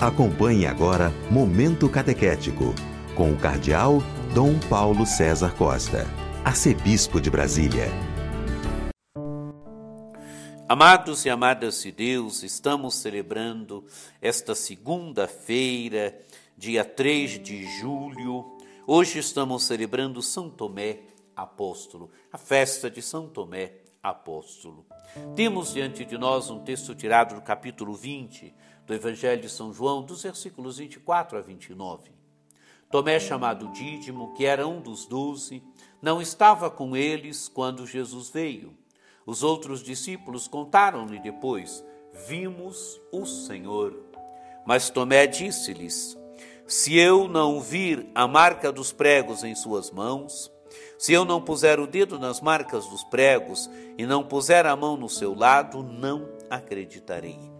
Acompanhe agora Momento Catequético, com o Cardeal Dom Paulo César Costa, Arcebispo de Brasília. Amados e amadas de Deus, estamos celebrando esta segunda-feira, dia 3 de julho. Hoje estamos celebrando São Tomé Apóstolo, a festa de São Tomé Apóstolo. Temos diante de nós um texto tirado do capítulo 20 do Evangelho de São João, dos versículos 24 a 29. Tomé, chamado Dídimo, que era um dos doze, não estava com eles quando Jesus veio. Os outros discípulos contaram-lhe depois: Vimos o Senhor. Mas Tomé disse-lhes: Se eu não vir a marca dos pregos em suas mãos, se eu não puser o dedo nas marcas dos pregos e não puser a mão no seu lado, não acreditarei.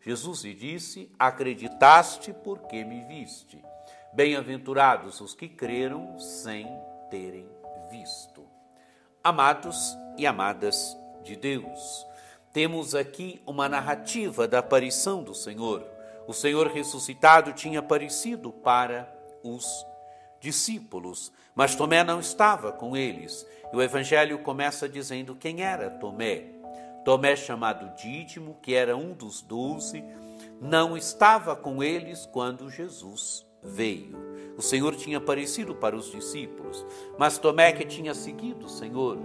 Jesus lhe disse: Acreditaste porque me viste. Bem-aventurados os que creram sem terem visto. Amados e amadas de Deus, temos aqui uma narrativa da aparição do Senhor. O Senhor ressuscitado tinha aparecido para os discípulos, mas Tomé não estava com eles. E o Evangelho começa dizendo quem era Tomé. Tomé, chamado Dídimo, que era um dos doze, não estava com eles quando Jesus veio. O Senhor tinha aparecido para os discípulos, mas Tomé, que tinha seguido o Senhor,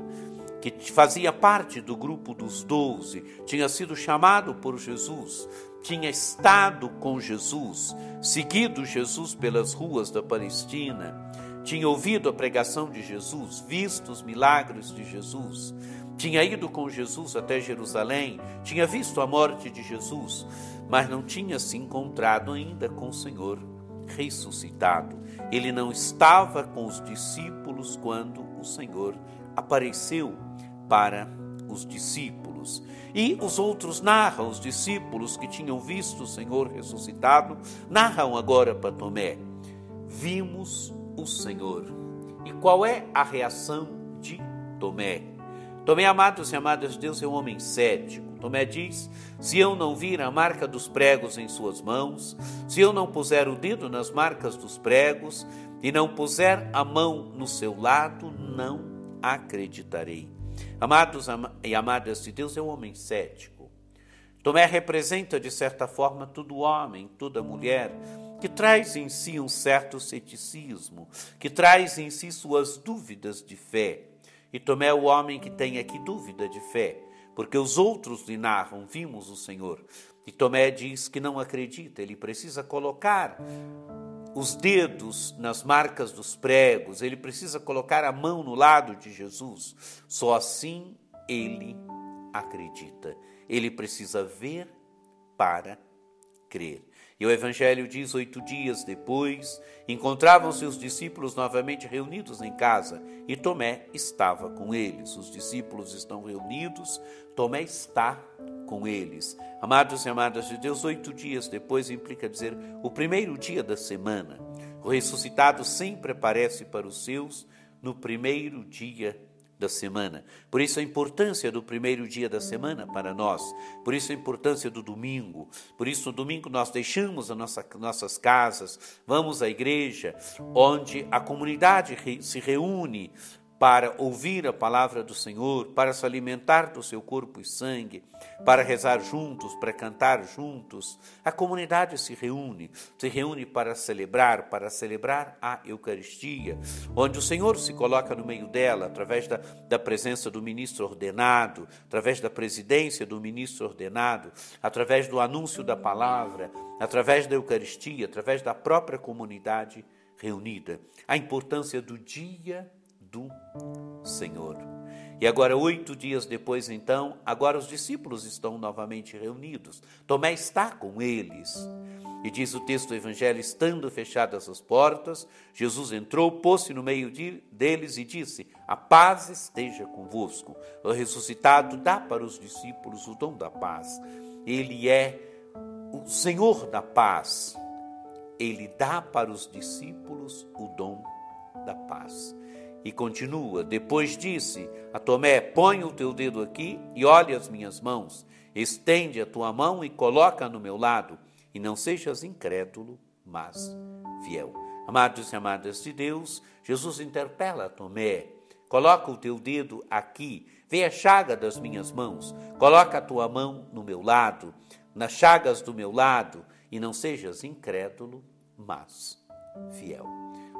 que fazia parte do grupo dos doze, tinha sido chamado por Jesus, tinha estado com Jesus, seguido Jesus pelas ruas da Palestina, tinha ouvido a pregação de Jesus, visto os milagres de Jesus, tinha ido com Jesus até Jerusalém, tinha visto a morte de Jesus, mas não tinha se encontrado ainda com o Senhor ressuscitado. Ele não estava com os discípulos quando o Senhor apareceu para os discípulos. E os outros narram, os discípulos que tinham visto o Senhor ressuscitado, narram agora para Tomé: Vimos o Senhor. E qual é a reação de Tomé? Tomé, amados e amadas de Deus, é um homem cético. Tomé diz: Se eu não vir a marca dos pregos em suas mãos, se eu não puser o dedo nas marcas dos pregos e não puser a mão no seu lado, não acreditarei. Amados e amadas de Deus, é um homem cético. Tomé representa, de certa forma, todo homem, toda mulher que traz em si um certo ceticismo, que traz em si suas dúvidas de fé. E Tomé é o homem que tem aqui dúvida de fé, porque os outros lhe narram: vimos o Senhor. E Tomé diz que não acredita, ele precisa colocar os dedos nas marcas dos pregos, ele precisa colocar a mão no lado de Jesus. Só assim ele acredita. Ele precisa ver para crer. E o Evangelho diz: oito dias depois, encontravam-se os discípulos novamente reunidos em casa e Tomé estava com eles. Os discípulos estão reunidos, Tomé está com eles. Amados e amadas de Deus, oito dias depois implica dizer o primeiro dia da semana. O ressuscitado sempre aparece para os seus no primeiro dia da semana. Por isso a importância do primeiro dia da semana para nós. Por isso a importância do domingo. Por isso no domingo nós deixamos as nossa, nossas casas, vamos à igreja, onde a comunidade se reúne para ouvir a palavra do Senhor, para se alimentar do seu corpo e sangue, para rezar juntos, para cantar juntos. A comunidade se reúne, se reúne para celebrar, para celebrar a Eucaristia, onde o Senhor se coloca no meio dela, através da, da presença do ministro ordenado, através da presidência do ministro ordenado, através do anúncio da palavra, através da Eucaristia, através da própria comunidade reunida. A importância do dia do Senhor. E agora, oito dias depois, então, agora os discípulos estão novamente reunidos. Tomé está com eles. E diz o texto do Evangelho: estando fechadas as portas, Jesus entrou, pôs-se no meio de, deles e disse: A paz esteja convosco. O ressuscitado dá para os discípulos o dom da paz. Ele é o Senhor da paz. Ele dá para os discípulos o dom da paz. E continua: Depois disse a Tomé: Põe o teu dedo aqui e olhe as minhas mãos. Estende a tua mão e coloca no meu lado e não sejas incrédulo, mas fiel. Amados e amadas de Deus, Jesus interpela Tomé: coloca o teu dedo aqui, vê a chaga das minhas mãos, coloca a tua mão no meu lado, nas chagas do meu lado, e não sejas incrédulo, mas fiel.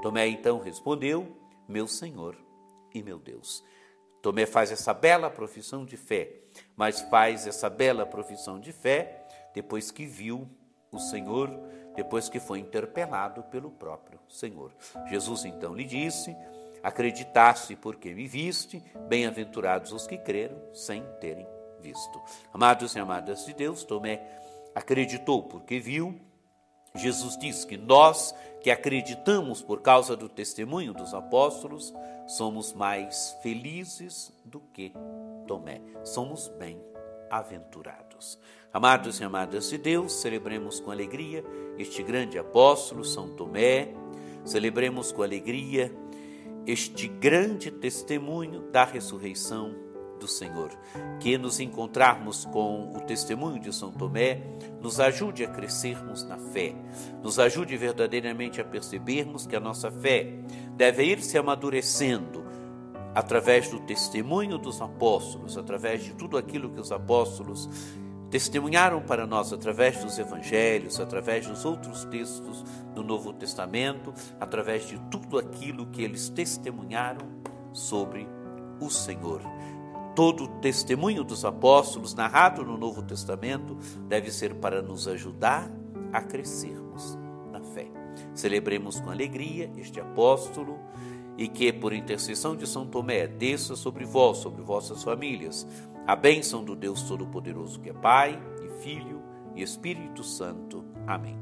Tomé então respondeu: Meu Senhor e meu Deus. Tomé faz essa bela profissão de fé, mas faz essa bela profissão de fé depois que viu o Senhor depois que foi interpelado pelo próprio Senhor. Jesus então lhe disse: Acreditaste porque me viste, bem-aventurados os que creram sem terem visto. Amados e amadas de Deus, Tomé acreditou porque viu. Jesus diz que nós que acreditamos por causa do testemunho dos apóstolos, somos mais felizes do que Tomé. Somos bem-aventurados. Amados e amadas de Deus, celebremos com alegria este grande apóstolo, São Tomé, celebremos com alegria este grande testemunho da ressurreição do Senhor. Que nos encontrarmos com o testemunho de São Tomé nos ajude a crescermos na fé, nos ajude verdadeiramente a percebermos que a nossa fé deve ir se amadurecendo através do testemunho dos apóstolos, através de tudo aquilo que os apóstolos testemunharam para nós através dos evangelhos, através dos outros textos do Novo Testamento, através de tudo aquilo que eles testemunharam sobre o Senhor. Todo o testemunho dos apóstolos narrado no Novo Testamento deve ser para nos ajudar a crescermos na fé. Celebremos com alegria este apóstolo e que, por intercessão de São Tomé, desça sobre vós, sobre vossas famílias, a bênção do Deus Todo-Poderoso, que é Pai e Filho e Espírito Santo. Amém.